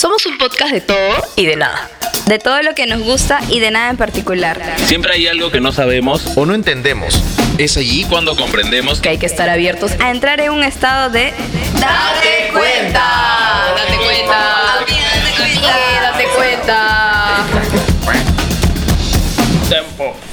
Somos un podcast de todo y de nada. De todo lo que nos gusta y de nada en particular. Siempre hay algo que no sabemos o no entendemos. Es allí cuando comprendemos que hay que estar abiertos a entrar en un estado de ¡Date cuenta! ¡Date cuenta! ¡Date cuenta! Tempo.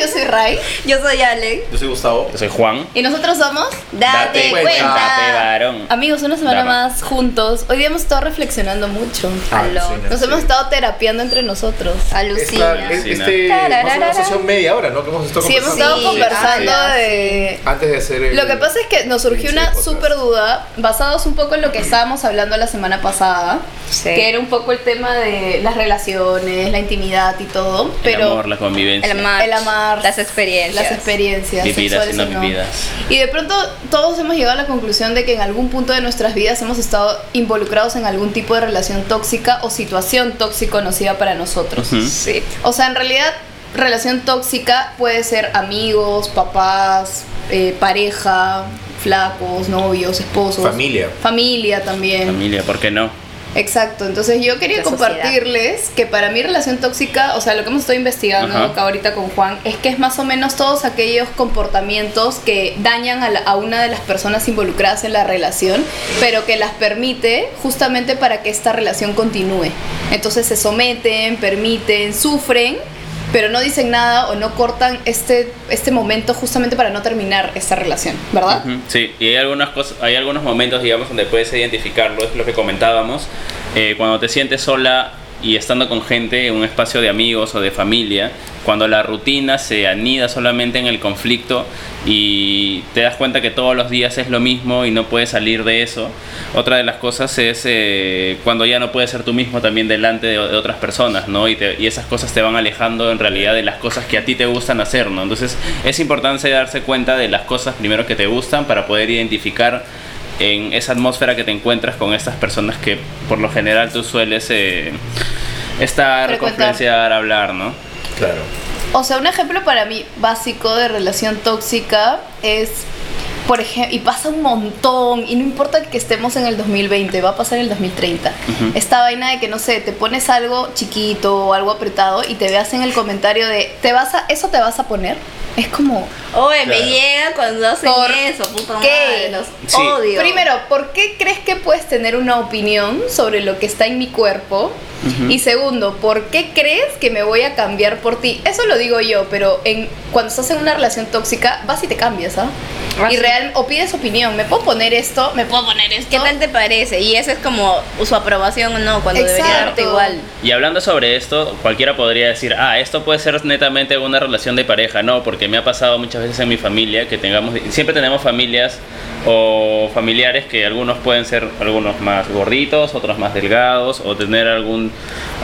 Yo soy Ray. Yo soy Ale. Yo soy Gustavo. Yo soy Juan. Y nosotros somos Date, cuenta. Date, varón. Amigos, una semana Dama. más juntos. Hoy día hemos estado reflexionando mucho. Aló. Alucina, Nos sí. hemos estado terapiando entre nosotros. Alucina. Esta- es- Alucina. este, más o menos media hora, ¿no? Que hemos estado Sí, hemos conversando. estado Sí, conversando habla, de... Antes de hacer el... Lo que pasa es que nos surgió una súper duda, basados un poco en lo que estábamos hablando la semana pasada, Sí. que era un poco el tema de las relaciones, la intimidad y todo, pero el amor, la convivencia. El amar. el amar, Las experiencias. las experiencias Vividas y sexuales no y no. vividas. Y de pronto todos hemos llegado a la conclusión de que en algún punto de nuestras vidas hemos estado involucrados en algún tipo de relación tóxica o situación tóxico nociva para nosotros. Sí. O sea, en realidad, relación tóxica puede ser amigos, papás, eh, pareja, flacos, novios, esposos. Familia. Familia también. Familia, ¿por qué no? Exacto. Entonces yo quería sociedad. compartirles que para mí relación tóxica, o sea, lo que hemos estado investigando acá ahorita con Juan, es que es más o menos todos aquellos comportamientos que dañan a, la- a una de las personas involucradas en la relación, pero que las permite justamente para que esta relación continúe. Entonces se someten, permiten, sufren, pero no dicen nada o no cortan este, este momento justamente para no terminar esta relación, ¿verdad? Sí, y hay algunas cosas, hay algunos momentos, digamos, donde puedes identificarlo, es lo que comentábamos. Eh, cuando te sientes sola y estando con gente en un espacio de amigos o de familia, cuando la rutina se anida solamente en el conflicto y te das cuenta que todos los días es lo mismo y no puedes salir de eso. Otra de las cosas es eh, cuando ya no puedes ser tú mismo también delante de, otras personas, ¿no? Y, y esas cosas te van alejando en realidad de las cosas que a ti te gustan hacer, ¿no? Entonces es importante darse cuenta de las cosas primero que te gustan para poder identificar en esa atmósfera que te encuentras con estas personas que por lo general tú sueles eh, estar, conferenciar, hablar, ¿no? Claro. O sea, un ejemplo para mí básico de relación tóxica es, por ejemplo, y pasa un montón, y no importa que estemos en el 2020, va a pasar en el 2030. Ujú. Esta vaina de que, no sé, te pones algo chiquito o algo apretado y te veas en el comentario de, ¿te vas a, ¿eso te vas a poner? Es como, Oye, me Claro. llega cuando hacen ¿Por eso, puta qué? madre. Los Sí. odio. primero, ¿por qué crees que puedes tener una opinión sobre lo que está en mi cuerpo? Y segundo, ¿por qué crees que me voy a cambiar por ti? Eso lo digo yo, pero en, cuando estás en una relación tóxica, vas y te cambias, ¿ah? Ah, y sí. real, o pides opinión, ¿me puedo poner esto? ¿Me puedo poner esto? ¿Qué tal te parece? Y eso es como su aprobación o no, cuando debería Exacto. darte igual. Y hablando sobre esto, cualquiera podría decir, ah, esto puede ser netamente una relación de pareja. No, porque me ha pasado muchas veces en mi familia que tengamos, siempre tenemos familias o familiares que algunos pueden ser algunos más gorditos, otros más delgados, o tener algún,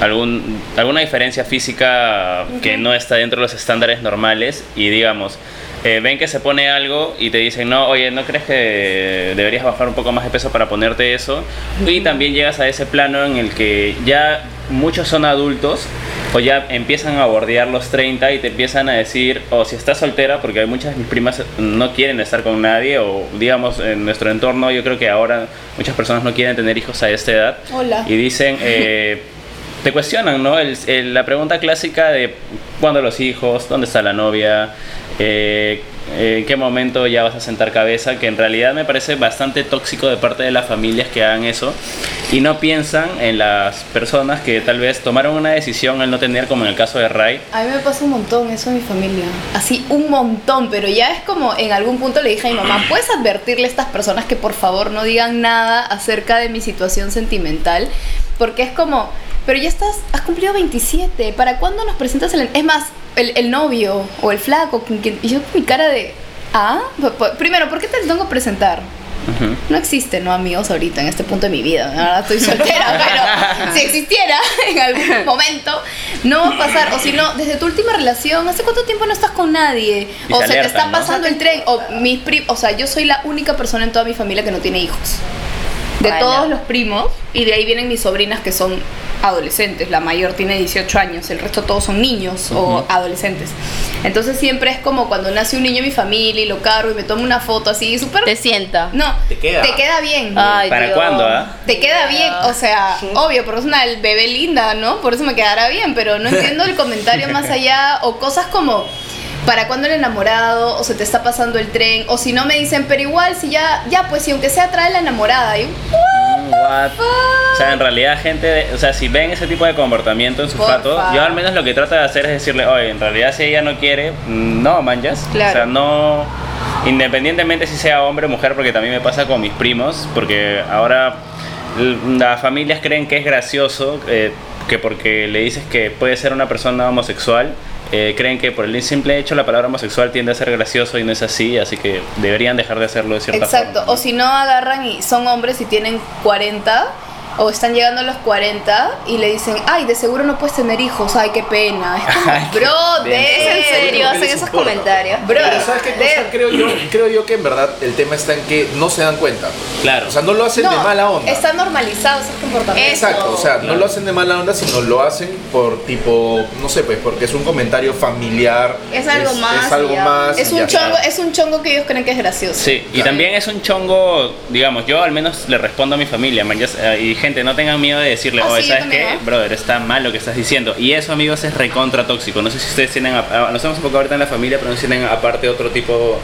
algún alguna diferencia física que no está dentro de los estándares normales. Y digamos, eh, ven que se pone algo y te dicen, no, oye, ¿no crees que deberías bajar un poco más de peso para ponerte eso? Y también llegas a ese plano en el que ya muchos son adultos o ya empiezan a bordear los 30 y te empiezan a decir, o si estás soltera, porque hay muchas de mis primas no quieren estar con nadie, o digamos en nuestro entorno, yo creo que ahora muchas personas no quieren tener hijos a esta edad. Hola. Y dicen, eh, te cuestionan, ¿no? El- el- la pregunta clásica de cuándo los hijos, dónde está la novia, eh, en qué momento ya vas a sentar cabeza, que en realidad me parece bastante tóxico de parte de las familias que hagan eso y no piensan en las personas que tal vez tomaron una decisión al no tener, como en el caso de Ray. A mí me pasa un montón eso en mi familia. Así, un montón, pero ya es como en algún punto le dije a mi mamá, ¿puedes advertirle a estas personas que por favor no digan nada acerca de mi situación sentimental? Porque es como, pero ya estás, has cumplido 27, ¿para cuándo nos presentas el... Es más, el, el novio o el flaco, con quien- y yo con mi cara de... Ah, primero, ¿por qué te lo tengo que presentar? No existen, ¿no? Amigos ahorita en este punto de mi vida. Ahora estoy soltera, pero si existiera en algún momento, no va a pasar. O si no, desde tu última relación, ¿hace cuánto tiempo no estás con nadie? Y o se te está ¿no? pasando el tren. O mis pri- o sea, yo soy la única persona en toda mi familia que no tiene hijos. De todos los primos, y de ahí vienen mis sobrinas que son adolescentes, la mayor tiene 18 años, el resto todos son niños o adolescentes. Entonces siempre es como cuando nace un niño en mi familia y lo cargo y me tomo una foto así súper... Te sienta. No, Te queda. bien. Ay, ¿Para Dios. cuándo, ah? Te queda bien, o sea, obvio, porque es una bebé linda, ¿no? Por eso me quedará bien, pero no entiendo el comentario más allá o cosas como ¿para cuándo el enamorado? o se te está pasando el tren, o si no me dicen, pero igual si ya ya pues si aunque sea trae la enamorada, y what? O sea, en realidad, gente, o sea, si ven ese tipo de comportamiento en sus Por fotos, favor. yo al menos lo que trato de hacer es decirle, oye, en realidad si ella no quiere, no manjas. Claro. O sea, no. Independientemente si sea hombre o mujer, porque también me pasa con mis primos, porque ahora las familias creen que es gracioso eh, que porque le dices que puede ser una persona homosexual. Eh, creen que por el simple hecho la palabra homosexual tiende a ser gracioso y no es así, así que deberían dejar de hacerlo de cierta Exacto, forma. o si no agarran y son hombres y tienen 40 o están llegando a los 40 y le dicen, ay, de seguro no puedes tener hijos, ay, qué pena. Es como, Ay, qué bro. ¿Es en serio? ¿Qué Hacen esos importa? comentarios. Bro, Pero ¿sabes qué cosa? de- Creo yo, creo yo que en verdad el tema está en que no se dan cuenta. Claro. O sea, no lo hacen de mala onda. Está normalizado ese comportamiento. Exacto, o sea, no lo hacen de mala onda, sino lo hacen por tipo, no sé, pues porque es un comentario familiar. Es algo más Es algo ya. más. Es un ya chongo, es un chongo que ellos creen que es gracioso. Sí, y Claro. también es un chongo, digamos, yo al menos le respondo a mi familia, man, ya y gente, no tengan miedo de decirle, Ah, oye, sí, ¿sabes qué? Brother, está mal lo que estás diciendo. Y eso, amigos, es recontra tóxico. No sé si ustedes tienen, a- a- nos un poco ahorita en la familia, pero no tienen aparte otro tipo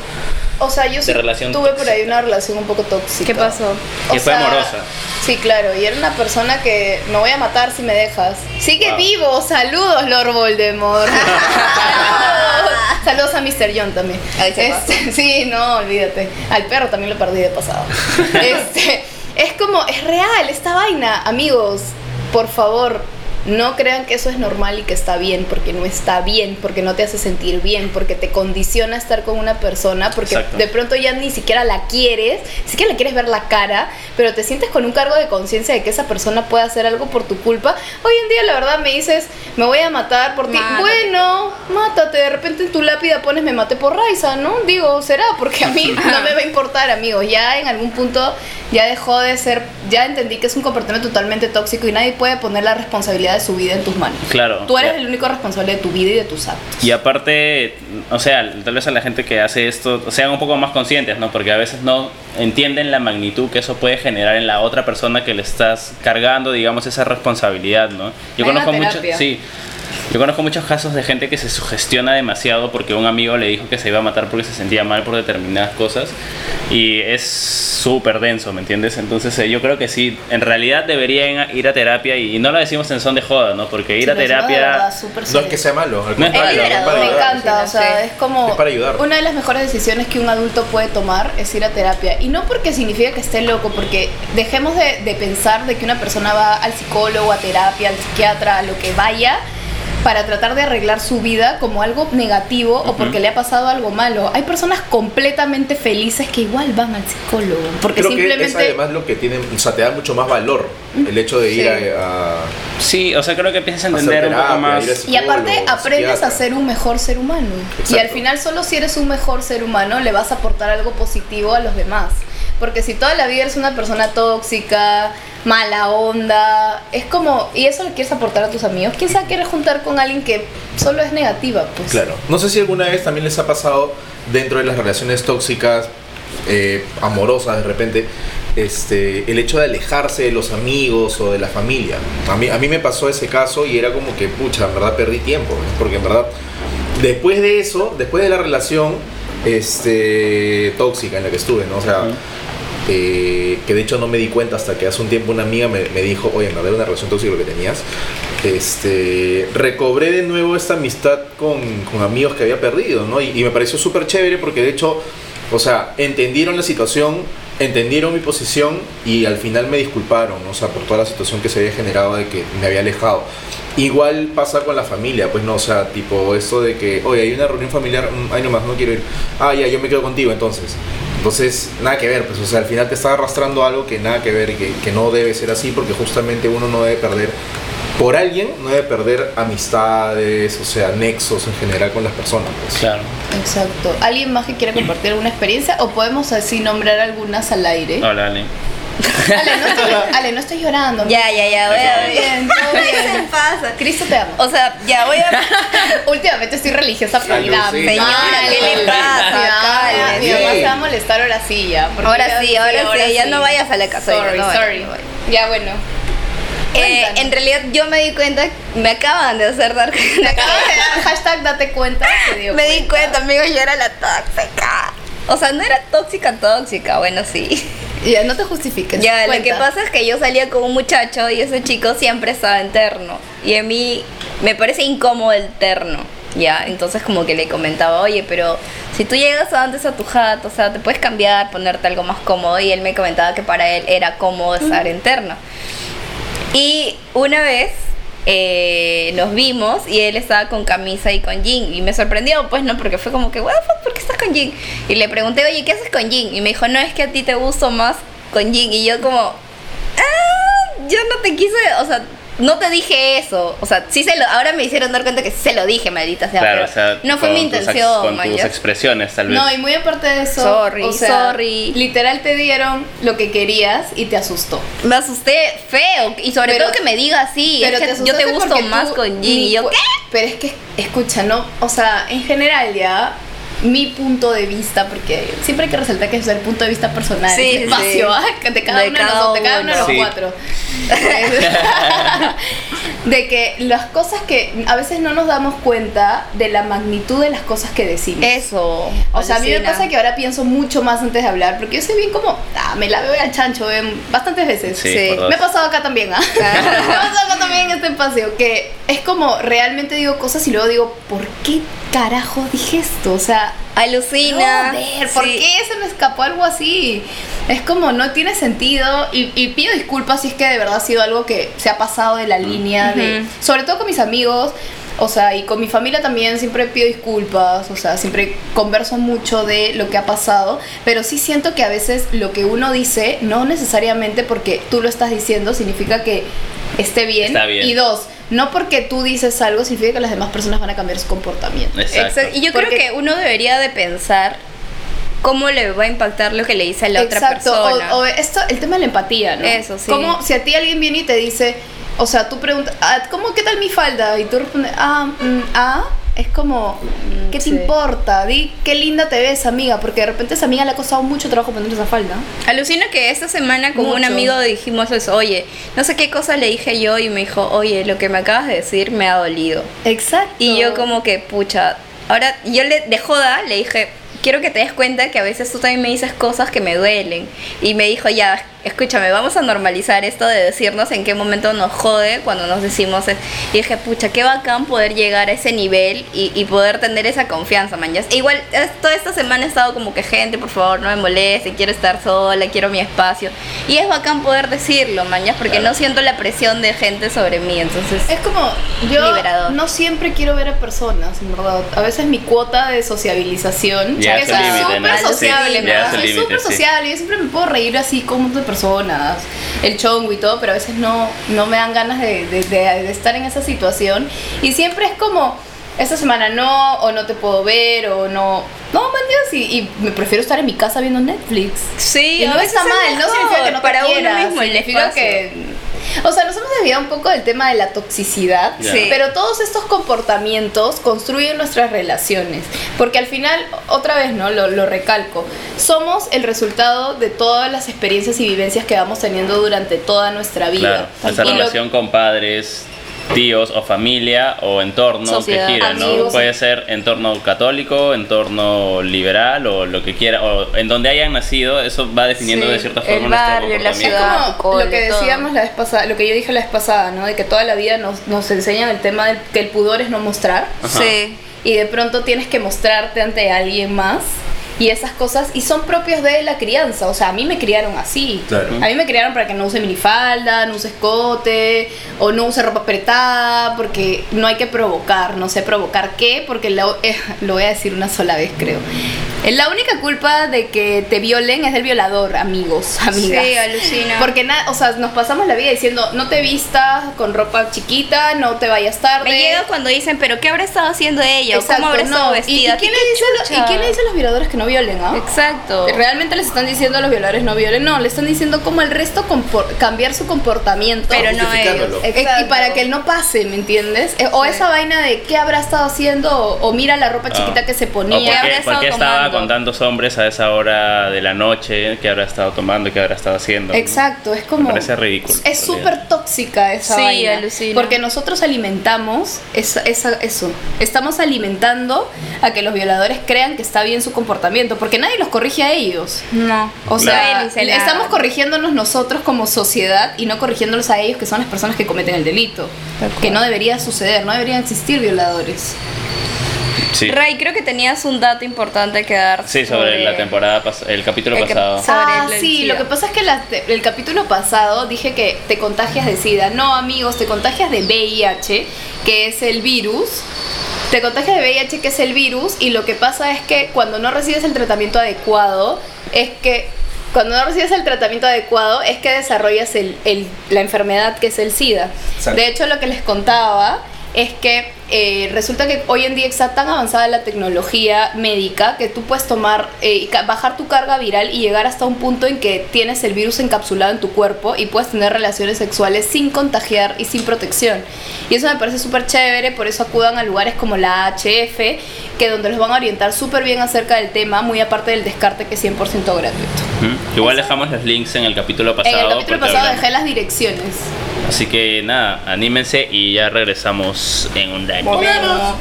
O sea, yo sí De relación tuve por ahí una relación un poco tóxica. ¿Qué pasó? O que fue sea, amorosa. Sí, claro, y era una persona que me voy a matar si me dejas. Sigue Wow. vivo, saludos Lord Voldemort. saludos. Saludos a Mr. John también. Ahí se Este, sí, no, olvídate. Al perro también lo perdí de pasado. Este, es como, es real esta vaina, amigos. Por favor, no crean que eso es normal y que está bien, porque no está bien, porque no te hace sentir bien, porque te condiciona estar con una persona, porque Exacto. de pronto ya ni siquiera la quieres, ni siquiera le quieres ver la cara, pero te sientes con un cargo de conciencia de que esa persona puede hacer algo por tu culpa. Hoy en día la verdad me dices, me voy a matar por ti. Bueno, mátate, de repente en tu lápida pones me maté por Raiza, ¿no? Digo, será, porque a mí no me va a importar, amigos. Ya en algún punto ya dejó de ser, ya entendí que es un comportamiento totalmente tóxico y nadie puede poner la responsabilidad de su vida en tus manos. Claro. Tú eres Ya. el único responsable de tu vida y de tus actos. Y aparte, o sea, tal vez a la gente que hace esto sean un poco más conscientes, ¿no? Porque a veces no entienden la magnitud que eso puede generar en la otra persona que le estás cargando, digamos, esa responsabilidad, ¿no? Yo Hay conozco muchos, sí. Yo conozco muchos casos de gente que se sugestiona demasiado porque un amigo le dijo que se iba a matar porque se sentía mal por determinadas cosas y es súper denso, ¿me entiendes? Entonces eh, yo creo que sí, en realidad deberían ir a terapia y, y no lo decimos en son de joda, ¿no? Porque ir Sí, a terapia... No es que sea malo, al No es para Me encanta, o sea, Sí. es como Es para ayudar. una de las mejores decisiones que un adulto puede tomar es ir a terapia. Y no porque significa que esté loco, porque dejemos de, de pensar de que una persona va al psicólogo, a terapia, al psiquiatra, a lo que vaya, para tratar de arreglar su vida como algo negativo o porque le ha pasado algo malo. Hay personas completamente felices que igual van al psicólogo, porque Creo que es simplemente... además lo que tiene, o sea, te da mucho más valor el hecho de ir Sí. a, a- Sí, o sea, creo que empiezas a entender un poco terapia, más... ir a Y aparte aprendes a ser un mejor ser humano. Y al final solo si eres un mejor ser humano le vas a aportar algo positivo a los demás. Porque si toda la vida eres una persona tóxica, mala onda, es como, y eso le quieres aportar a tus amigos, quién sabe quieres juntar con alguien que solo es negativa, pues. Claro. No sé si alguna vez también les ha pasado dentro de las relaciones tóxicas, eh, amorosas de repente, este, el hecho de alejarse de los amigos o de la familia. A mí, a mí me pasó ese caso y era como que, pucha, en verdad perdí tiempo, porque en verdad, después de eso, después de la relación este, tóxica en la que estuve, ¿no? O sea. Que de hecho no me di cuenta hasta que hace un tiempo una amiga me, me dijo, oye, verdad era una relación tóxica lo que tenías. Este, recobré de nuevo esta amistad con, con amigos que había perdido, ¿no? Y, me pareció súper chévere porque de hecho, o sea, entendieron la situación, entendieron mi posición y al final me disculparon, o sea, por toda la situación que se había generado de que me había alejado. Igual pasa con la familia, pues no, o sea, tipo esto de que, oye, hay una reunión familiar, mm, ay nomás, no quiero ir. Ah, ya, yo me quedo contigo entonces. Entonces, nada que ver, pues, o sea, al final te está arrastrando algo que nada que ver y que, que no debe ser así porque justamente uno no debe perder, por alguien, no debe perder amistades, o sea, nexos en general con las personas. pues. Claro. Exacto. ¿Alguien más que quiera compartir alguna experiencia o podemos así nombrar algunas al aire? Hola, Ale. Ale, no estoy, Ale, no estoy llorando. Ya, ya, ya, voy a Todo bien, todo ¿Qué se bien. pasa? Cristo te amo. O sea, ya voy a. Últimamente estoy religiosa prioridad. sí. Señora, ¿qué le pasa? Mi mamá, mi mamá se va a molestar ahora sí ya. porque Ahora sí, ahora sí, ya no vayas a la casa. Sorry, no vayas, sorry. no vayas. Ya bueno. Eh, Cuéntanos. en realidad yo me di cuenta, me acaban de hacer dar Te acabas de dar hashtag date cuenta. se dio Me di cuenta, amigos, yo era la tóxica. O sea, no era tóxica, tóxica, bueno, sí. Ya, no te justifiques. Ya, lo Cuenta. que pasa es que yo salía con un muchacho y ese chico siempre estaba en terno. Y a mí me parece incómodo el terno. Ya, entonces como que le comentaba, oye, pero si tú llegas antes a tu jato, o sea, te puedes cambiar, ponerte algo más cómodo. Y él me comentaba que para él era cómodo estar en terno. Y una vez eh, nos vimos y él estaba con camisa y con jean. Y me sorprendió, pues, ¿no? Porque fue como que, what the fuck, ¿por qué estás con jean? Y le pregunté, oye, ¿qué haces con jean? Y me dijo, no, es que a ti te gusto más con jean. Y yo como, ah, yo no te quise, o sea, no te dije eso. O sea, sí se lo, ahora me hicieron dar cuenta que sí se lo dije, maldita sea. Claro, pero o sea, no fue con mi tus ex- intención, con man, tus expresiones, tal vez. No, y muy aparte de eso, Sorry, o sea, sorry. literal te dieron lo que querías y te asustó. Me asusté feo. Y sobre Pero- todo que me diga así, es que yo asustaste te gusto porque más tú con Y yo, cu- ¿qué? Pero es que, escucha, no, o sea, en general ya, mi punto de vista, porque siempre hay que resaltar que es el punto de vista personal, Sí, es sí. espacio, ¿ah? de cada De uno de cada nosotros, de cada uno de los. Sí. cuatro. de que las cosas que a veces no nos damos cuenta de la magnitud de las cosas que decimos. Eso. O sea, a mí me alucina. pasa que ahora pienso mucho más antes de hablar, porque yo soy bien como, ah, me la veo al chancho eh, bastantes veces. Sí, Sí. Me ha pasado acá también, ¿ah? me ha pasado acá también en este espacio, que es como realmente digo cosas y luego digo, ¿por qué carajo dije esto? O sea, Alucina. joder, ¿por Sí. qué se me escapó algo así? Es como, no tiene sentido y, y pido disculpas si es que de verdad ha sido algo que se ha pasado de la línea de, sobre todo con mis amigos. O sea, y con mi familia también siempre pido disculpas, o sea, siempre converso mucho de lo que ha pasado, pero sí siento que a veces lo que uno dice, no necesariamente porque tú lo estás diciendo, significa que esté bien. Está bien. Y dos, no porque tú dices algo significa que las demás personas van a cambiar su comportamiento. Exacto. Exacto. Y yo Porque- creo que uno debería de pensar cómo le va a impactar lo que le dice a la otra Exacto, o- persona. O, esto, el tema de la empatía, ¿no? Eso, sí. Como si a ti alguien viene y te dice, o sea, tú preguntas, ah, ¿cómo qué tal mi falda? Y tú respondes, ah, mm, ah, es como, ¿qué te sí. importa? Di qué linda te ves, amiga, porque de repente esa amiga le ha costado mucho trabajo poner esa falda. Alucina que esta semana con un amigo dijimos eso, oye, no sé qué cosa le dije yo y me dijo, oye, lo que me acabas de decir me ha dolido. Exacto. Y yo como que, pucha, ahora yo le de joda le dije, quiero que te des cuenta que a veces tú también me dices cosas que me duelen. Y me dijo, ya, escúchame, vamos a normalizar esto de decirnos en qué momento nos jode cuando nos decimos... es-". Y dije, pucha, qué bacán poder llegar a ese nivel y, y poder tener esa confianza, man. E igual, es- toda esta semana he estado como que, gente, por favor, no me moleste, quiero estar sola, quiero mi espacio. Y es bacán poder decirlo, man, porque Claro. no siento la presión de gente sobre mí, entonces... Es como, yo Liberador. no siempre quiero ver a personas, en verdad. A veces mi cuota de sociabilización Ya que es soy súper ¿no? sociable, Sí, ya verdad. es el Soy súper sí. sociable, yo siempre me puedo reír así montón de personas, el chongo y todo, pero a veces no, no me dan ganas de, de- de- de estar en esa situación. Y siempre es como, esta semana no, o no te puedo ver, o no. No, man, Dios, y, y me prefiero estar en mi casa viendo Netflix. Sí, Y no está es mal, no significa que no te para quieras, uno mismo significa que o sea, nos hemos desviado un poco del tema de la toxicidad. Sí. pero todos estos comportamientos construyen nuestras relaciones, porque al final, otra vez, ¿no? Lo, lo recalco, somos el resultado de todas las experiencias y vivencias que vamos teniendo durante toda nuestra vida. Claro, esa Y lo- relación con padres, tíos o familia o entorno Sociedad, que gira, ¿no? amigos. Puede ser entorno católico, entorno liberal o lo que quiera, o en donde hayan nacido, eso va definiendo Sí, de cierta el forma nuestro barrio, la Es ciudad. como lo que decíamos la vez pasada, lo que yo dije la vez pasada, ¿no? De que toda la vida nos, nos enseñan el tema de que el pudor es no mostrar. Ajá. Sí. y de pronto tienes que mostrarte ante alguien más y esas cosas y son propios de la crianza, o sea, a mí me criaron así. Claro. A mí me criaron para que no use minifalda, no use escote o no use ropa apretada porque no hay que provocar, no sé provocar qué, porque lo, eh, lo voy a decir una sola vez creo. Eh, La única culpa de que te violen es del violador, amigos, amigas. Sí, alucina. Porque nada, o sea, nos pasamos la vida diciendo, no te vistas con ropa chiquita, no te vayas tarde. Me llega cuando dicen, pero ¿qué habrá estado haciendo ella? ¿O Exacto, ¿Cómo habrá estado no. vestida? ¿Y, quién ¿Qué le dice a lo- chucha? ¿Y quién le dice a los violadores que no violen, ah? Exacto. Realmente les están diciendo a los violadores no violen, no, le están diciendo como el resto cambiar su comportamiento. Pero no ellos. Eh, Y para que él no pase, ¿me entiendes? Eh, O Sí. esa vaina de qué habrá estado haciendo, o, o mira la ropa chiquita Ah. que se O ponía. por habrá qué, estado qué estaba con tantos hombres a esa hora de la noche, qué habrá estado tomando, qué habrá estado haciendo. Exacto, es como. Me parece ridículo, Es súper tóxica esa Sí, vaina. alucina. Porque nosotros alimentamos esa, esa- eso. Estamos alimentando a que los violadores crean que está bien su comportamiento. Porque nadie los corrige a ellos. No. O sea, estamos corrigiéndonos nosotros como sociedad y no corrigiéndolos a ellos que son las personas que cometen el delito. Que no debería suceder, no deberían existir violadores. Sí. Ray, creo que tenías un dato importante que dar. Sí, sobre, la temporada, el capítulo el pasado. ah, sí, lo que pasa es que la- el capítulo pasado dije que te contagias de SIDA. No, amigos, te contagias de VIH, que es el virus. Te contagias de VIH, que es el virus, y lo que pasa es que cuando no recibes el tratamiento adecuado, es que cuando no recibes el tratamiento adecuado, es que desarrollas el- el- la enfermedad que es el SIDA. Exacto. De hecho, lo que les contaba es que eh, resulta que hoy en día está tan avanzada la tecnología médica que tú puedes tomar, eh, bajar tu carga viral y llegar hasta un punto en que tienes el virus encapsulado en tu cuerpo y puedes tener relaciones sexuales sin contagiar y sin protección. Y eso me parece súper chévere, por eso acudan a lugares como la HF, que donde los van a orientar súper bien acerca del tema, muy aparte del descarte que es 100% gratuito. Ujú. Igual dejamos los links en el capítulo pasado. en el capítulo pasado hablamos. dejé las direcciones. Así que nada, anímense y ya regresamos en un año.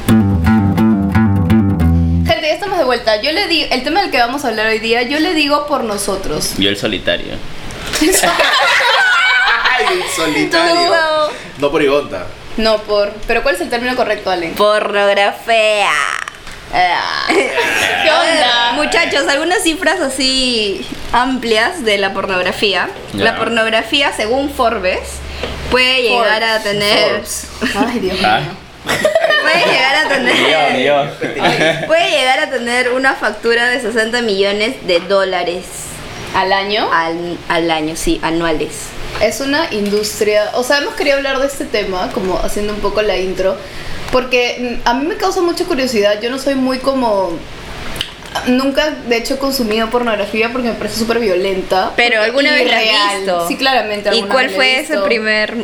Gente, ya estamos de vuelta. Yo le digo, el tema del que vamos a hablar hoy día, yo le digo por nosotros. Yo el solitario. ¡Ay, solitario! No por Igonta. No por. Pero ¿cuál es el término correcto, Ale? Pornografía. Ah. ¿Qué onda? Muchachos, algunas cifras así amplias de la pornografía. La pornografía, según Forbes, puede llegar a tener. Forbes. Ay, Dios mío. Puede llegar a Ni yo, ni tener. yo. Puede llegar a tener una factura de 60 millones de dólares Al año al, al año, sí, anuales. es una industria. O sea, hemos querido hablar de este tema, como haciendo un poco la intro, porque mm, a mí me causa mucha curiosidad. Yo no soy muy como. Nunca, de hecho, he consumido pornografía porque me parece súper violenta. Pero alguna vez la has visto. Sí, claramente. ¿Y cuál vez la he fue ese primer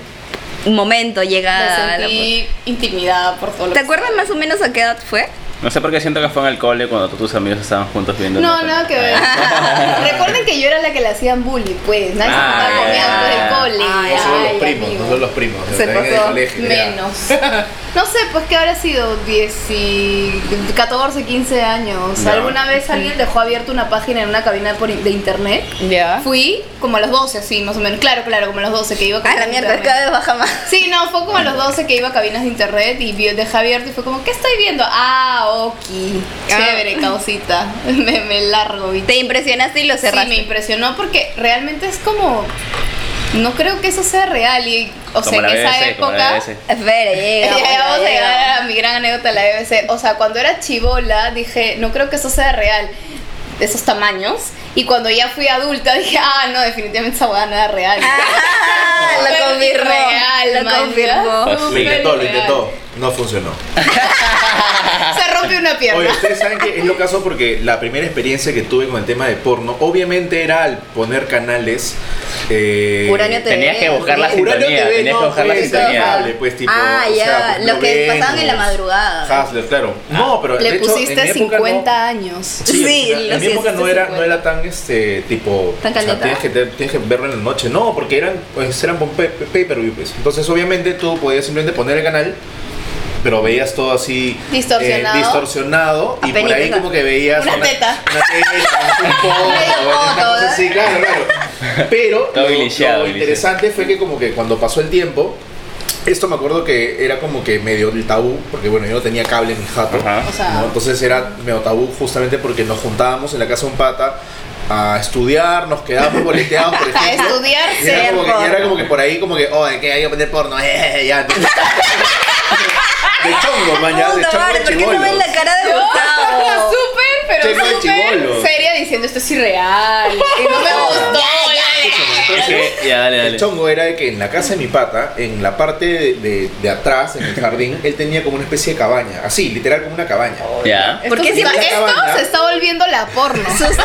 momento llegada? Me a la sentí intimidada por todo ¿Te acuerdas más o menos a qué edad fue? No sé por qué siento que fue en el cole cuando tú, tus amigos estaban juntos viendo. No, nada que ver. Recuerden que yo era la que le hacían bullying, pues. Nadie se Ah, estaba conmigo ya. del cole. Ay, No son los Ay, primos, amigo. no son los primos. Se pasó menos. No sé, pues que habrá sido 10 y 14, 15 años. ¿Alguna vez alguien dejó abierta una página en una cabina por, de internet? Ya. Fui como a los 12, así, más o menos. Claro, claro, como a los 12 que iba a A la cabinas de mierda, internet. cada vez baja más. Sí, no, fue como a los 12 que iba a cabinas de internet y dejé abierto y fue como, ¿qué estoy viendo? Ah, ok. Chévere, causita. me, me largo, ¿viste? Te impresionaste y lo Sí, cerraste. me impresionó porque realmente es como. No creo que eso sea real. Y, o sea, en esa BBC, época. Espera, llega. Ya vamos a llega. llegar a mi gran anécdota de la BBC. O sea, cuando era chivola dije, no creo que eso sea real, de esos tamaños. Y cuando ya fui adulta dije, ah, no, definitivamente esa hueá no era real. Ah, lo confirmó. irreal, lo confirmó. Lo Lo intentó, lo intentó. No funcionó. Se rompe una pierna. Oye, ustedes saben que es lo caso porque la primera experiencia que tuve con el tema de porno, obviamente era al poner canales. Eh, Uranio TV. Tenías que buscar la Uranio sintonía, TV, tenías no, que buscar la pues, sintonía. pues, tipo, Ah, o ya, sea, pues, los que Venus, pasaban en la madrugada. Hustler, claro. No, pero Le de hecho, pusiste en mi época 50 no- años. Sí, lo en mi época no era, 50. no era tan este tipo. ¿Tan o sea, tienes que, tienes que verlo en la noche. No, porque eran, pues, eran por pay, pay per view, pues. Entonces, obviamente, tú podías simplemente poner el canal, pero veías todo así. Distorsionado. eh, distorsionado. Y por ahí, como que veías. Una teta. Una teta, un una cosa ¿eh? así, claro, claro. Pero lo, glitchado, lo glitchado. interesante fue que, como que cuando pasó el tiempo. Esto me acuerdo que era como que medio el tabú, porque bueno, yo no tenía cable en mi jato. Ajá. O sea- ¿no? Entonces era medio tabú justamente porque nos juntábamos en la casa de un pata a estudiar, nos quedábamos boleteados, por A ejemplo. estudiar, Y era, como que, y era como que por ahí, como que, oh, ¿de qué hay que poner porno? Eh, ya. entonces- de chongo, man, ya, de chongo de ¿por qué no ven la cara de Gustavo? Súper pero súper seria diciendo esto es irreal. Y no me gustó. Ya, dale, El chongo era de que en la casa de mi pata, en la parte de, de- de atrás, en el jardín, él tenía como una especie de cabaña. Así, literal como una cabaña. Ya. ¿Por qué Esto, se- está volviendo la porno. Sus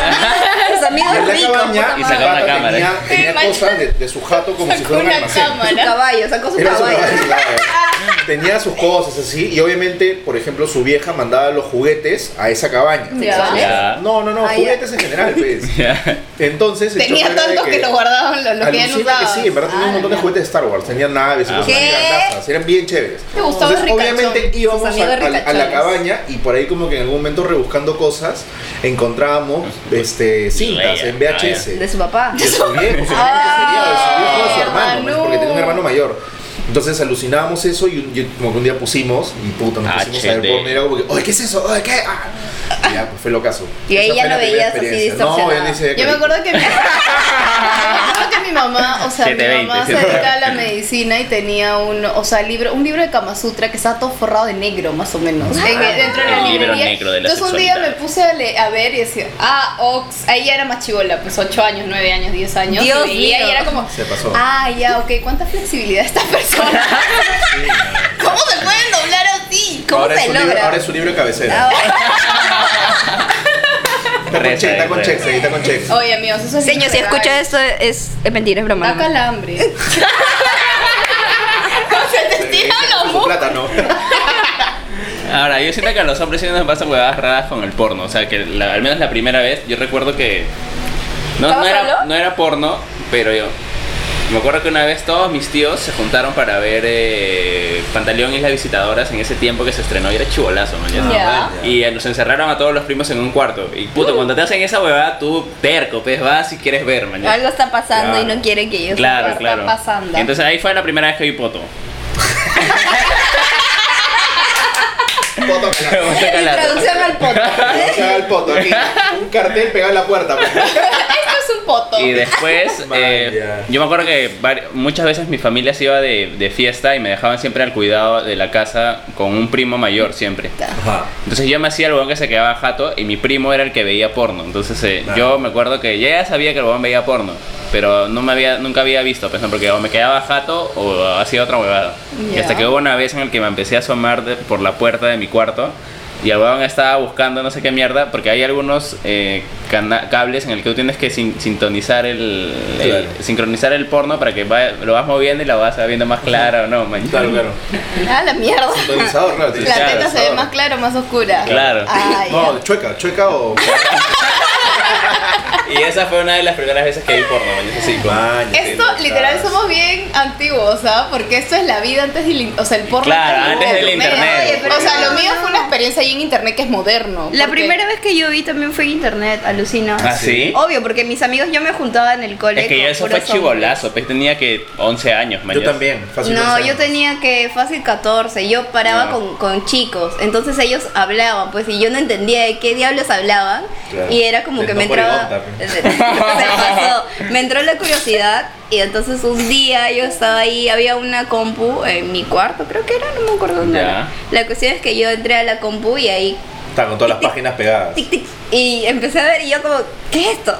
amigos Y en la ricos, cabaña, Y sacaba una cámara. tenía, cosas de, de su jato como si Sacó fuera un una almacén. cámara. Su caballo, sacó su Era su caballo. Tenía sus cosas así y obviamente, por ejemplo, su vieja mandaba los juguetes a esa cabaña. Ya. Ya. No, no, no, Ah, ya. juguetes en general, pues. Entonces, el Tenía chongo era de tantos que, lo guardaban lo, lo que ya no Alucina que usaban. sí, en verdad tenía un montón de juguetes de Star Wars, tenían naves y Ah, cosas ¿Qué? grandazas, eran bien chéveres. Te gustaba Entonces, obviamente íbamos a, amigos a la- a la ricachones. cabaña y por ahí como que en algún momento rebuscando cosas encontrábamos este, cintas en VHS. De su papá. De su viejo, su hermano que sería, de su viejo, de su hermano, hermano. porque tenía un hermano mayor. Entonces alucinábamos eso y, un- y como que un día pusimos y puta, nos pusimos a ver HD. porno y era como que, oye, ¿qué es eso? Oye, ¿qué? Ah. Y ya, pues fue lo caso. Y ahí ya lo veías así. No, distorsionado. él dice Yo me acuerdo que mi, yo me acuerdo que mi mamá, o sea, mi 720, mamá se dedica a la medicina y tenía un, o sea, libro, un libro de Kama Sutra que estaba todo forrado de negro, más o menos, en- dentro de la libro librería. negro de la Entonces un día me sexualidad. puse a, le- a ver y decía, ah, Ox, ahí ya era más chivola, pues 8 años, 9 años, 10 años. Dios y veía mío. y era como, Se pasó. ah, ya, ok, cuánta flexibilidad esta persona. ¿Cómo se pueden doblar así? ¿Cómo ahora se su libro, logra? ahora es su libro de cabecera. Está con check, está con check, está con check. Oye, amigos, eso es Señor, si escucha esto es, es mentira, es broma. Da calambre. Se te boca. plátano. Ahora, yo siento que a los hombres sí nos pasan huevadas raras con el porno. O sea, que la- al menos la primera vez, yo recuerdo que. No, no, ¿Estabas era, no era porno, pero yo. Me acuerdo que una vez todos mis tíos se juntaron para ver eh, Pantaleón y las visitadoras en ese tiempo que se estrenó y era chivolazo. Ya. Y eh, nos encerraron a todos los primos en un cuarto. Y puto, cuando te hacen esa huevada, tú terco, pues vas si quieres ver, man. ya. Algo está pasando Claro. y no quiere que yo Claro, claro. pasando. Entonces ahí fue la primera vez que vi poto. Poto. Traducción al poto. Va el poto aquí. Un cartel pegado en la puerta. pues. Un poto. Y después, eh, yo me acuerdo que muchas veces mi familia se iba de, de fiesta y me dejaban siempre al cuidado de la casa con un primo mayor siempre. Ajá. Entonces yo me hacía el huevón que se quedaba jato y mi primo era el que veía porno. Entonces eh, Claro. yo me acuerdo que ya sabía que el huevón veía porno, pero no me había, nunca había visto, pues, ¿no? porque o me quedaba jato o hacía otra huevada. Y Ya. hasta que hubo una vez en el que me empecé a asomar de- por la puerta de mi cuarto y el huevón estaba buscando no sé qué mierda, porque hay algunos eh, cables en el que tú tienes que sin- sintonizar el, sincronizar el porno para que vaya- lo vas moviendo y la vas viendo más clara o no, man. Claro, claro. Ah, la mierda. Sintonizador, claro. La Claro, teta se ve más clara o más oscura. Claro. Ah, ya. No, chueca, chueca o. Y esa fue una de las primeras veces que vi porno, man. Sí, Maña, Esto, literal, somos bien antiguos, ¿ah? Porque esto es la vida antes del... O sea, el porno... Claro, antes del internet. O sea, no, lo mío no. fue una experiencia ahí en internet que es moderno. La porque- primera vez que yo vi también fue en internet, alucina. ¿Ah, sí? Obvio, porque mis amigos yo me juntaba en el cole. Es que yo eso fue chivolazo, pues tenía que 11 años, man. Yo también, fácil. No, 12 yo tenía que fácil 14. Yo paraba Ah. con, con chicos. Entonces ellos hablaban, pues, y yo no entendía de qué diablos hablaban. Claro. Y era como De que no me entraba. Poligonta, Se pasó. Me entró la curiosidad. Y entonces un día yo estaba ahí, había una compu en mi cuarto, creo que era, no me acuerdo dónde era. La cuestión es que yo entré a la compu y ahí Está con todas las páginas pegadas. tic tic y empecé a ver y yo como ¿qué es esto?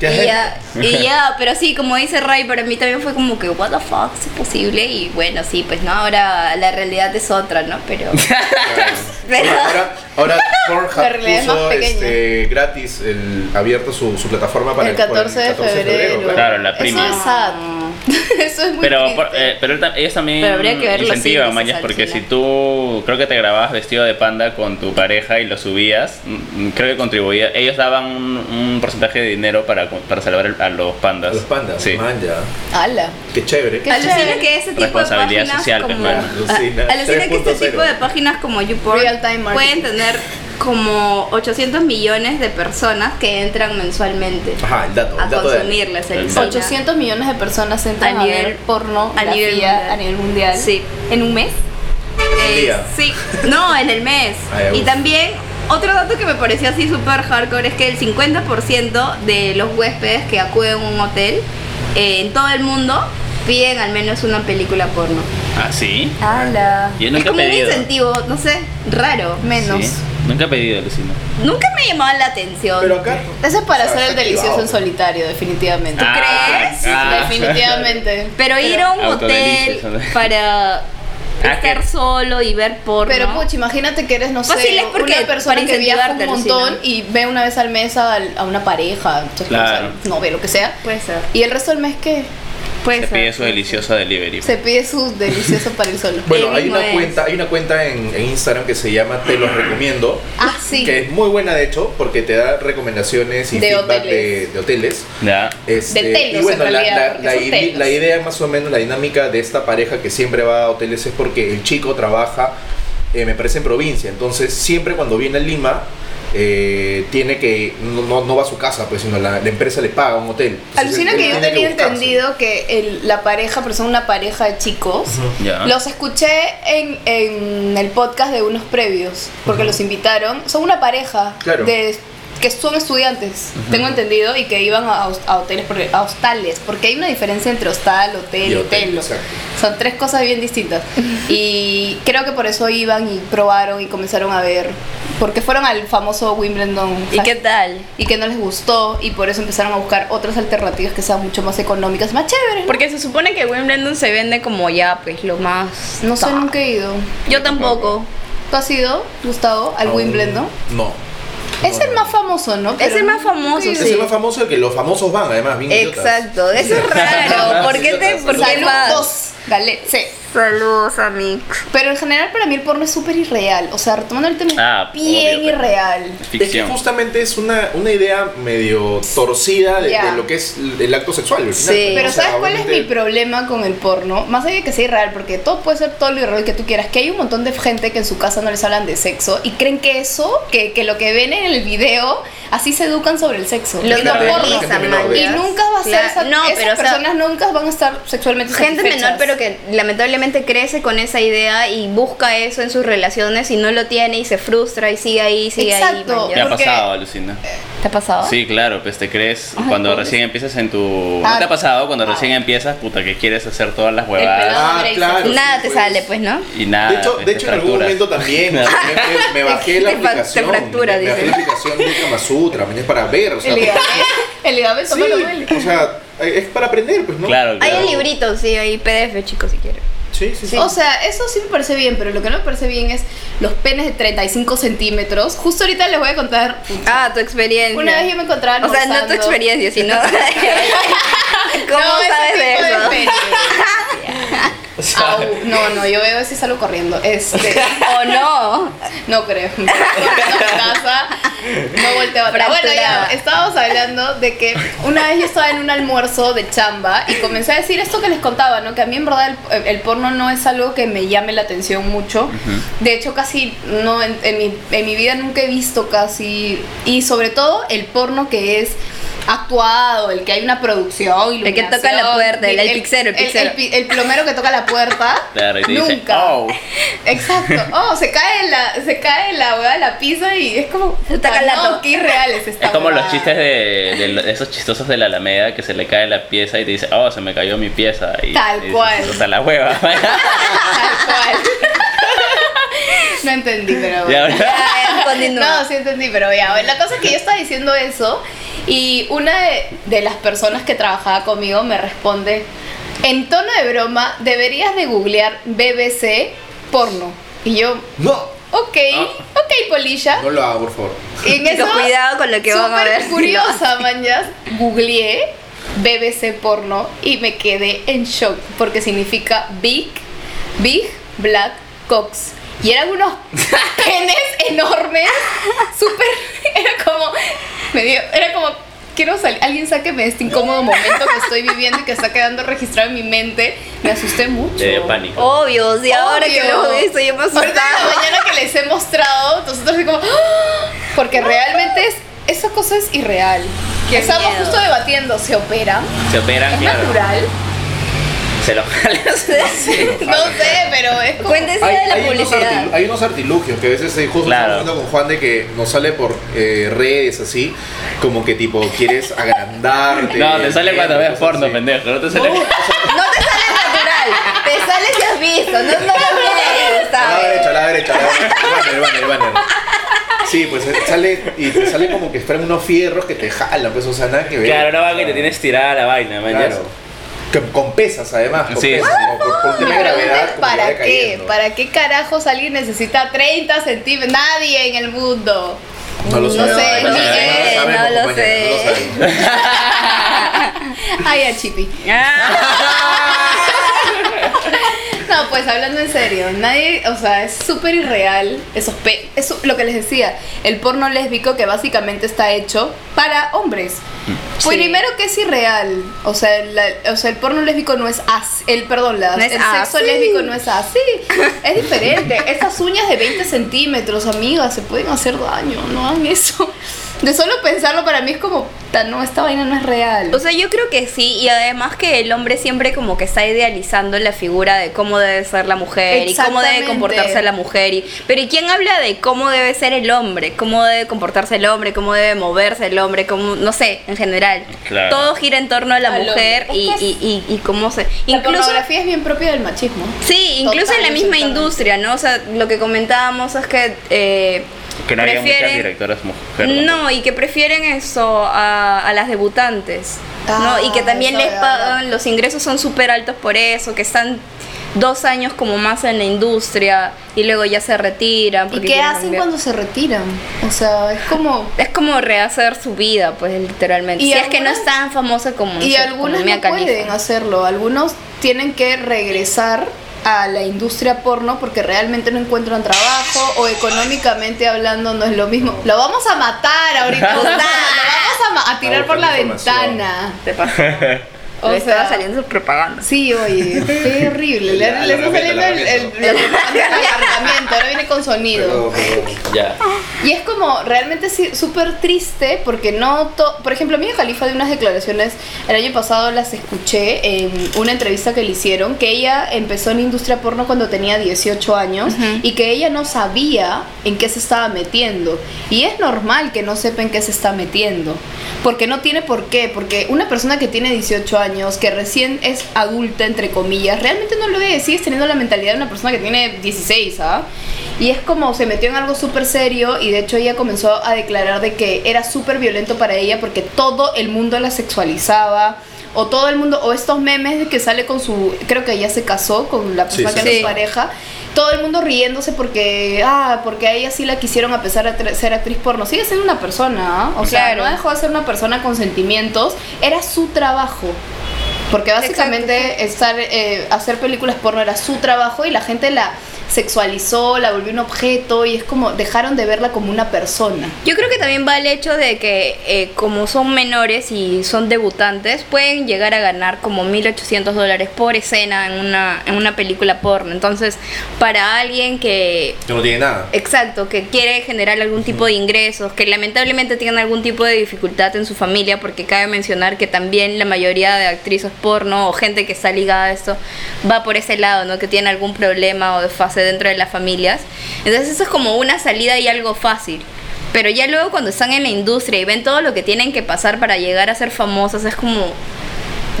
¿Qué y ya, y ya, pero sí, como dice Ray, para mí también fue como que what the fuck, ¿es posible? Y bueno, sí, pues no, ahora la realidad es otra, ¿no? Pero pero Ahora, ahora Pornhub más puso este, gratis el, abierto su, su plataforma para El 14 de febrero. Claro, la premium. Eso es sad. Eso es muy Pero, por- eh, pero ellos también Pero habría que verlo incentivan, mañas, porque si tú creo que te grababas vestido de panda con tu pareja y lo subías, mm, creo que contribuía. Ellos daban un, un porcentaje de dinero para, para salvar el- a los pandas. Los pandas. Sí. Man, ya. Ala. Qué chévere. Qué Alucina chévere. que ese tipo de Responsabilidad páginas social, pues, como. Alucina. a- alucina que este 3.0. tipo de páginas como YouPorn Real time marketing. pueden tener como 800 millones de personas que entran mensualmente Ajá, el dato. a El dato de El cine. 800 millones de personas entran A a, nivel- ver porno a nivel mundial. a nivel mundial. Sí. ¿En un mes? Eh, día. sí, no, en el mes. Ay, y también, otro dato que me pareció así súper hardcore es que el 50% de los huéspedes que acuden a un hotel eh, en todo el mundo piden al menos una película porno. Ah, sí. Ala. Yo es he como un incentivo, no sé, raro. Menos. Sí. Nunca he pedido, Lucina. Nunca me llamaba la atención. Pero acá. Ese es para hacer el delicioso en solitario, definitivamente. Ah, crees? ah. Definitivamente. Pero ir a un hotel para Ah, estar solo y ver porno. Pero pucha, imagínate que eres, no sé, Fácil es porque- una persona que viaja un montón y ve una vez al mes a, a una pareja, entonces, Claro. o sea, no ve lo que sea. Puede ser. Y el resto del mes, ¿qué? Puede Se ser. pide su delicioso delivery. Se pide su delicioso para ir solo. Bueno, hay una es. cuenta, hay una cuenta en, en Instagram que se llama Te los recomiendo. Ah, sí. Que es muy buena de hecho, porque te da recomendaciones y De feedback hoteles. De, de hoteles. Ya. Este, De telos, y bueno, en la, realidad, la- porque la son ide- telos. la idea más o menos, la dinámica de esta pareja que siempre va a hoteles es porque el chico trabaja, eh, me parece, en provincia. Entonces, siempre cuando viene a Lima, eh, tiene que, no, no, no va a su casa, pues, sino la, la empresa le paga un hotel. Entonces, Alucina él que yo tenía entendido que el- la pareja, pero son una pareja de chicos. Ya. Los escuché en, en el podcast de unos previos, porque los invitaron. Son una pareja Claro. de que son estudiantes, tengo entendido, y que iban a, a hoteles, porque, a hostales, porque hay una diferencia entre hostal, hotel Y hotel, exacto. Son tres cosas bien distintas. Y creo que por eso iban y probaron y comenzaron a ver, porque fueron al famoso Wimbledon. ¿Y qué tal? y que no les gustó y por eso empezaron a buscar otras alternativas que sean mucho más económicas, más chéveres. ¿no? Porque se supone que Wimbledon se vende como ya, pues, lo más... no sé, nunca he ido. Yo tampoco. ¿Tú has ido, Gustavo, al Wimbledon? No. Es el más famoso, ¿no? Es el más famoso. Es el más famoso, el que los famosos van, además, bien idiotas. Exacto, eso es raro. ¿Por qué te.? ¿Por qué vas? Saludos, Galet, sí. Saludos, amigos. Pero en general para mí el porno es súper irreal. O sea, retomando el tema, Ah, bien obvio, irreal. Es que Ficción. justamente es una, una idea medio torcida de, Ya. de lo que es el acto sexual. al final, Sí. ¿no? Pero O sea, ¿sabes cuál es mi obviamente- problema con el porno? Más allá de que sea irreal, porque todo puede ser todo lo irreal que tú quieras, que hay un montón de gente que en su casa no les hablan de sexo y creen que eso, que, que lo que ven en el video, así se educan sobre el sexo. Lo Claro, normalizan. Y nunca va a ser Claro, esa, no, esas pero, o sea, personas nunca van a estar sexualmente Gente menor, pero que lamentablemente crece con esa idea y busca eso en sus relaciones y no lo tiene y se frustra y sigue ahí, sigue Exacto. ahí. man, ¿Qué ¿ya? ha pasado, Lucina? ¿Te ha pasado? Sí, claro, pues te crees Ay, cuando pobrecito. recién empiezas en tu... Ah, ¿No te ha pasado cuando ah. recién empiezas, puta, que quieres hacer todas las huevadas Ah, claro. Nada sí, te pues. sale, pues, ¿no? y nada? De hecho, pues, de hecho en algún momento también me, me- me bajé la fa- te aplicación. fractura, me bajé dice. la aplicación de Kama Sutra, para ver. O sea, El ligamento, el ligamento sí, no lo duele. o sea, es para aprender, pues, ¿no? Claro, Hay claro. el librito, sí, hay PDF, chicos, si quieren. Sí, sí, sí. O sea, eso sí me parece bien, pero lo que no me parece bien es los penes de 35 centímetros. Justo ahorita les voy a contar. Ah, tu experiencia. Una vez yo me encontraba O sea, no tu experiencia, sino... ¿Cómo No, ese sabes de tipo Au, no, no, yo veo si salgo corriendo. Este, ¿O no? no creo. Mi casa, no volteo atrás. Bueno, ya, estábamos hablando de que una vez yo estaba en un almuerzo de chamba y comencé a decir esto que les contaba, ¿no? Que a mí en verdad el, el porno no es algo que me llame la atención mucho. De hecho, casi no, en, en mi, en mi vida nunca he visto casi, y sobre todo el porno que es actuado, el que hay una producción, El que toca la puerta, el- el pixero, el pixero. pi- el plomero que toca la puerta. Claro, y te dice, nunca. "Oh". Exacto. Oh, se cae la, se cae la hueá de la pizza y es como. Se puta, la no, qué irreal es esta Es como los chistes de, de lo- esos chistosos de la Alameda que se le cae la pieza y te dice, oh, se me cayó mi pieza. Y, Tal y cual. O sea, la hueva. Tal cual. no entendí, pero bueno. Ya. No, sí entendí, pero ya. La cosa es que yo estaba diciendo eso y una de, de las personas que trabajaba conmigo me responde, en tono de broma, deberías de googlear BBC porno. Y yo, No, ok, Ah. ok, Polilla. no lo hago, por favor. Y en Chicos, eso, cuidado con lo que van a súper ver. curiosa, mañas, googleé BBC porno y me quedé en shock porque significa Big, Big Black Cocks. Y eran unos penes enormes, súper, era como, me dio, era como, quiero salir, alguien sáqueme de este incómodo momento que estoy viviendo y que está quedando registrado en mi mente. Me asusté mucho. Te dio pánico. Obvio, si ahora que lo visto yo me Ahorita en la mañana que les he mostrado, nosotros como, ¡ah! porque realmente es, esa cosa es irreal. Estamos miedo. justo debatiendo, ¿se operan? Se operan, ¿Es claro. natural? Se lo jalas. No sé, pero es como... Cuéntese Hay, de la hay unos publicidad. artil- hay unos artilugios que a veces eh, justo Claro. estamos hablando con Juan de que nos sale por eh, redes así, como que tipo quieres agrandarte. No, te sale cuando ves porno, así. pendejo. No te sale. No te sale natural, te sale si has visto, no, no lo A la mires, derecha, a ¿sabes? la derecha, a la derecha. El banner, el banner, el banner. Sí, pues eh, sale y te sale como que fueran unos fierros que te jalan, pues, o sea, nada que ver. Claro, no va que te tienes tirada la vaina, man. Claro. Que- con pesas además, con Sí, pesas, sí. como por, por un tema Mi de pregunta gravedad. es, como que ¿para qué? cayendo. ¿Para qué carajos alguien necesita 30 centímetros? Nadie en el mundo. No lo No sé, no lo no sé. Ay, a Chipi. No, pues hablando en serio, nadie, o sea, es súper irreal. Esos pe eso, lo que les decía, el porno lésbico que básicamente está hecho para hombres. Pues Sí. primero que es irreal, o sea, la- o sea, el porno lésbico no es así, el perdón, la- No el sexo así. lésbico no es así, es diferente. Esas uñas de 20 centímetros, amigas, se pueden hacer daño, no hagan eso. De solo pensarlo para mí es como, "Ta, no, esta vaina no es real. O sea, yo creo que sí, y además que el hombre siempre como que está idealizando la figura de cómo debe ser la mujer y cómo debe comportarse la mujer. Y, pero ¿y quién habla de cómo debe ser el hombre? ¿Cómo debe comportarse el hombre? ¿Cómo debe moverse el hombre? ¿Cómo, no sé, en general. Claro. Todo gira en torno a la Al mujer y, y, y, y cómo se... la Incluso... pornografía es bien propia del machismo. Sí, incluso Total, en la misma industria, ¿no? O sea, lo que comentábamos es que... eh, Que no había muchas prefieren- directoras mujeres. no, y que prefieren eso a, a las debutantes. Ah, ¿no? Y que también les pagan, los ingresos son súper altos por eso, que están dos años como más en la industria y luego ya se retiran. ¿Y qué hacen cambiar. cuando se retiran? O sea, es como... Es como rehacer su vida, pues literalmente. Y si es que no es tan famosa como Y algunos no pueden hacerlo, algunos tienen que regresar a la industria porno porque realmente no encuentran trabajo o económicamente hablando no es lo mismo. Lo vamos a matar ahorita, lo vamos a, a tirar A por la ventana. Te pasó. O Le estaba sea- saliendo su propaganda. Sí, oye, qué horrible. Le, Ya, le está saliendo el, el, propaganda del alargamiento, ahora viene con sonido. Perdón, perdón. Ya. Y es como realmente sí, súper triste porque no... to- Por ejemplo, Mia Khalifa de unas declaraciones, el año pasado las escuché en una entrevista que le hicieron, que ella empezó en industria porno cuando tenía 18 años Ujú. y que ella no sabía en qué se estaba metiendo. Y es normal que no sepa en qué se está metiendo. Porque no tiene por qué. Porque una persona que tiene 18 años, que recién es adulta, entre comillas, realmente no lo es. Sigues teniendo la mentalidad de una persona que tiene 16, ¿ah? Y es como se metió en algo súper serio y de hecho ella comenzó a declarar de que era súper violento para ella porque todo el mundo la sexualizaba. O todo el mundo, o estos memes de que sale con su, creo que ella se casó con la persona Sí, que sí. Sí. su pareja, todo el mundo riéndose porque, ah, porque a ella sí la quisieron a pesar de ser actriz porno. Sigue siendo una persona, ¿ah? o sea, Claro. no dejó de ser una persona con sentimientos, era su trabajo. Porque básicamente estar, eh, hacer películas porno era su trabajo y la gente la sexualizó, la volvió un objeto y es como dejaron de verla como una persona. Yo creo que también va el hecho de que eh, como son menores y son debutantes, pueden llegar a ganar como 1.800 dólares por escena en una, en una película porno. Entonces, para alguien que... Que no tiene nada. Exacto, que quiere generar algún tipo de ingresos, que lamentablemente tienen algún tipo de dificultad en su familia, porque cabe mencionar que también la mayoría de actrices porno o gente que está ligada a esto va por ese lado, ¿no? Que tiene algún problema o dentro de las familias. Entonces eso es como una salida y algo fácil. Pero ya luego cuando están en la industria y ven todo lo que tienen que pasar para llegar a ser famosas, es como...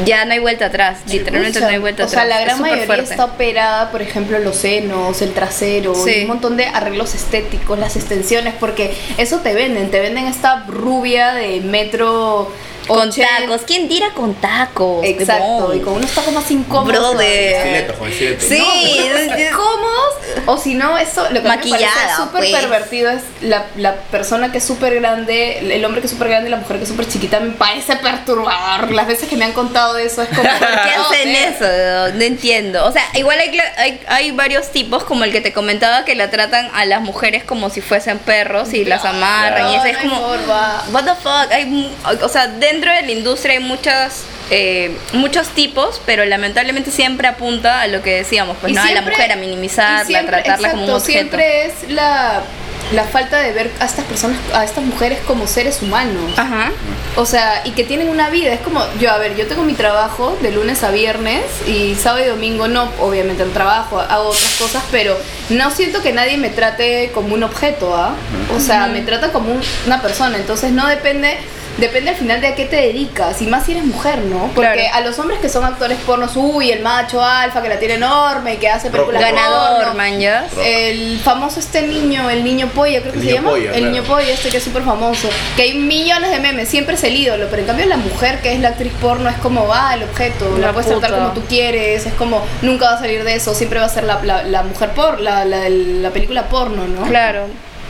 Ya no hay vuelta atrás, literalmente no hay vuelta o sea, atrás. la Es gran súper mayoría fuerte. está operada, por ejemplo, los senos, el trasero, Sí. y un montón de arreglos estéticos, las extensiones, porque eso te venden, te venden esta rubia de metro Con 80. tacos. ¿Quién tira con tacos? Exacto, y con unos tacos más incómodos. Brother. con. Sí, No, cómodos o si no eso lo que Maquillada, parece súper pues. pervertido es la, la persona que es súper grande el hombre que es súper grande y la mujer que es súper chiquita me parece perturbador las veces que me han contado eso es como ¿Por qué hacen eso? No entiendo. O sea, igual hay, hay, hay varios tipos, como el que te comentaba, que la tratan a las mujeres como si fuesen perros y las amarran. y eso es como. forma. What the fuck? Hay, o sea, dentro de la industria hay muchas. eh, muchos tipos, pero lamentablemente siempre apunta a lo que decíamos, pues Y no a la mujer, a minimizarla, siempre- a tratarla como un objeto. siempre es la la falta de ver a estas personas a estas mujeres como seres humanos Ajá. O sea, y que tienen una vida. Es como, yo, a ver, yo tengo mi trabajo de lunes a viernes y sábado y domingo no, obviamente el trabajo, hago otras cosas, pero no siento que nadie me trate como un objeto, ¿ah? O sea, me trata como un- una persona. Entonces no depende depende al final de a qué te dedicas, y más si eres mujer, ¿no? Porque Claro. a los hombres que son actores pornos, uy, el macho alfa que la tiene enorme, que hace películas Ganador, porno. man, ya. El famoso este niño, el niño polla, creo que El se llama. polla, el claro. niño polla, este que es súper famoso. Que hay millones de memes, siempre es el ídolo, pero en cambio la mujer que es la actriz porno es como, va, el objeto, la, La puedes tratar como tú quieres, es como, nunca va a salir de eso, siempre va a ser la, la, la mujer por, la, la, la película porno, ¿no? Claro.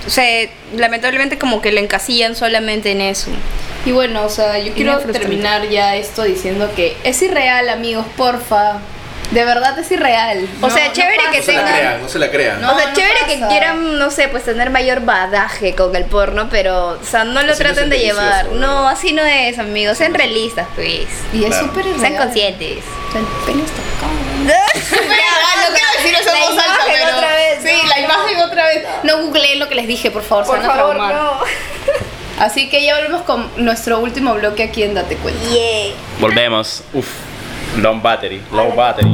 O sea, lamentablemente como que le encasillan solamente en eso. Y bueno, o sea, yo quiero terminar ya esto diciendo que es irreal, amigos, porfa. De verdad es irreal. O sea, No- chévere no que No se la crean, no se la crean. No, o sea, chévere que quieran, no sé, pues tener mayor badaje con el porno, pero, o sea, no lo Así no es traten de llevar. ¿verdad? No, así no es, amigos. Sean realistas, pues. Y es Claro. súper irreal. Sean conscientes. O sea, el pene está no quiero decir eso en La voz alta, imagen pero... otra vez, Sí, no. la imagen otra vez. No googleen lo que les dije, por favor, Por se van a favor, traumar. no. Así que ya volvemos con nuestro último bloque aquí en Date Cuenta. Yeah. Volvemos. Uf. Long battery. Low battery.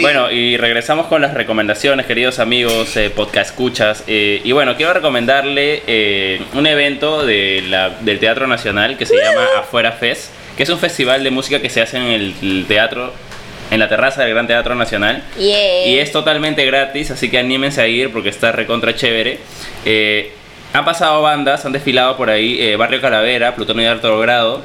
Bueno, y regresamos con las recomendaciones, queridos amigos, eh, podcast escuchas. eh, y bueno, quiero recomendarle eh, un evento de la- del Teatro Nacional que se llama Afuera Fest, que es un festival de música que se hace en el, el teatro, en la terraza del Gran Teatro Nacional. Yeah. Y es totalmente gratis, así que anímense a ir porque está recontra chévere. Eh, han pasado bandas, han desfilado por ahí eh, Barrio Calavera, Plutonio de Alto Grado,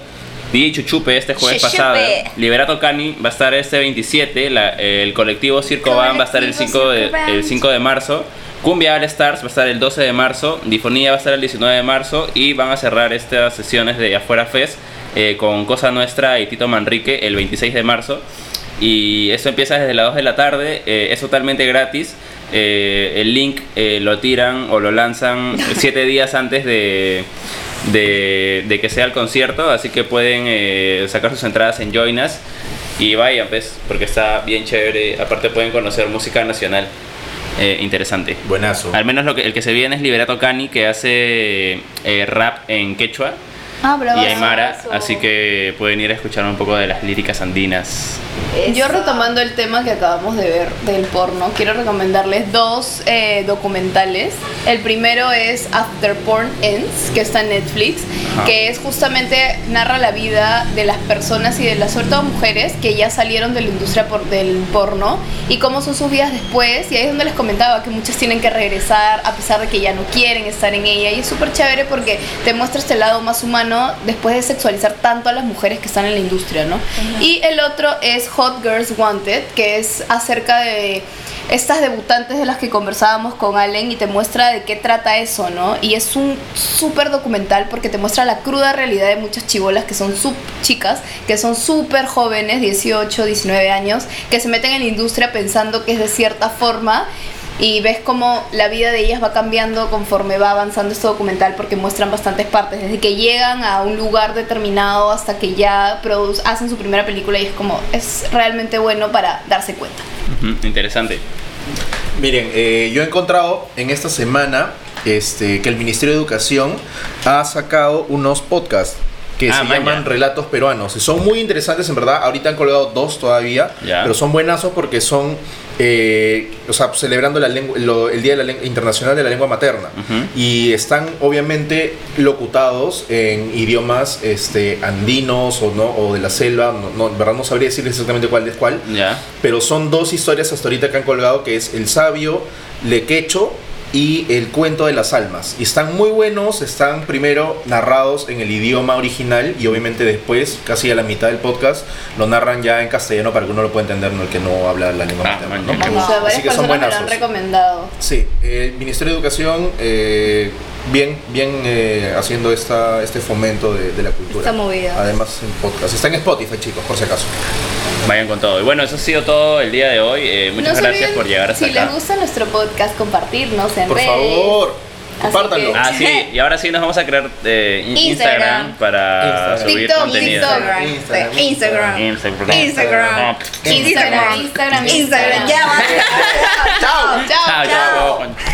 DJ Chuchupe este jueves Chuchupe. pasado, Liberato Cani va a estar este 27, la- el colectivo Circo Van va a estar el 5, de, Colectivo Circo el Band. 5 de marzo. Cumbia All Stars va a estar el 12 de marzo, Difonía va a estar el 19 de marzo y van a cerrar estas sesiones de Afuera Fest eh, con Cosa Nuestra y Tito Manrique el 26 de marzo. Y eso empieza desde las 2 de la tarde, eh, es totalmente gratis. eh, el link eh, lo tiran o lo lanzan 7 días antes de, de, de que sea el concierto, así que pueden eh, sacar sus entradas en Join Us y vayan, pues, porque está bien chévere. Aparte, pueden conocer música nacional eh, interesante. Buenazo. Al menos lo que, el que se viene es Liberato Cani, que hace eh, rap en quechua Ah, bravo. y aymara, así que pueden ir a escuchar un poco de las líricas andinas. Yo retomando el tema que acabamos de ver del porno, quiero recomendarles dos eh, documentales. El primero es After Porn Ends, que está en Netflix, Ajá. que es justamente narra la vida de las personas y de las sobre todo mujeres que ya salieron de la industria por, del porno y cómo son sus vidas después. Y ahí es donde les comentaba que muchas tienen que regresar a pesar de que ya no quieren estar en ella. Y es súper chévere porque te muestra este lado más humano después de sexualizar tanto a las mujeres que están en la industria, ¿no? Y el otro es Hot Girls Wanted, que es acerca de estas debutantes de las que conversábamos con Allen y te muestra de qué trata eso, ¿no? Y es un súper documental porque te muestra la cruda realidad de muchas chibolas que son sub chicas, que son súper jóvenes, 18, 19 años, que se meten en la industria pensando que es de cierta forma y ves cómo la vida de ellas va cambiando conforme va avanzando este documental porque muestran bastantes partes, desde que llegan a un lugar determinado hasta que ya hacen su primera película y es como, es realmente bueno para darse cuenta. Interesante. Miren, eh, yo he encontrado en esta semana este, que el Ministerio de Educación ha sacado unos podcasts que Ah, se man, llaman. Relatos Peruanos. Y son muy interesantes, en verdad. Ahorita han colgado dos todavía, Ya. pero son buenazos porque son, eh, o sea, celebrando la lengua, lo- el Día de la Internacional de la Lengua Materna. Y están obviamente locutados en idiomas este, andinos o, no, o de la selva. No, no, en verdad no sabría decir exactamente cuál es cuál pero son dos historias hasta ahorita que han colgado, que es El Sabio, Lequecho y El Cuento de las Almas. Y están muy buenos, están primero narrados en el idioma original y obviamente después, casi a la mitad del podcast, lo narran ya en castellano para que uno lo pueda entender, no el que no habla la lengua Ah, materna. ¿no? O Así que son personas me lo han buenazos. recomendado. Sí, el Ministerio de Educación eh, bien, bien eh, haciendo esta, este fomento de, de la cultura. Esta movida. Además en podcast. Está en Spotify, chicos, por si acaso. Vayan con todo. Y bueno, eso ha sido todo el día de hoy. Eh, muchas No gracias olviden, por llegar hasta Si acá. les gusta nuestro podcast, compartirnos en Por redes. favor, compártanlo. que- Ah, sí, y ahora sí nos vamos a crear eh, in- Instagram. Instagram para Instagram. subir TikTok, contenido. Instagram. Instagram. Instagram. Instagram. Instagram. Instagram. Instagram, Instagram, Instagram. Ya, Chao, chao. chao.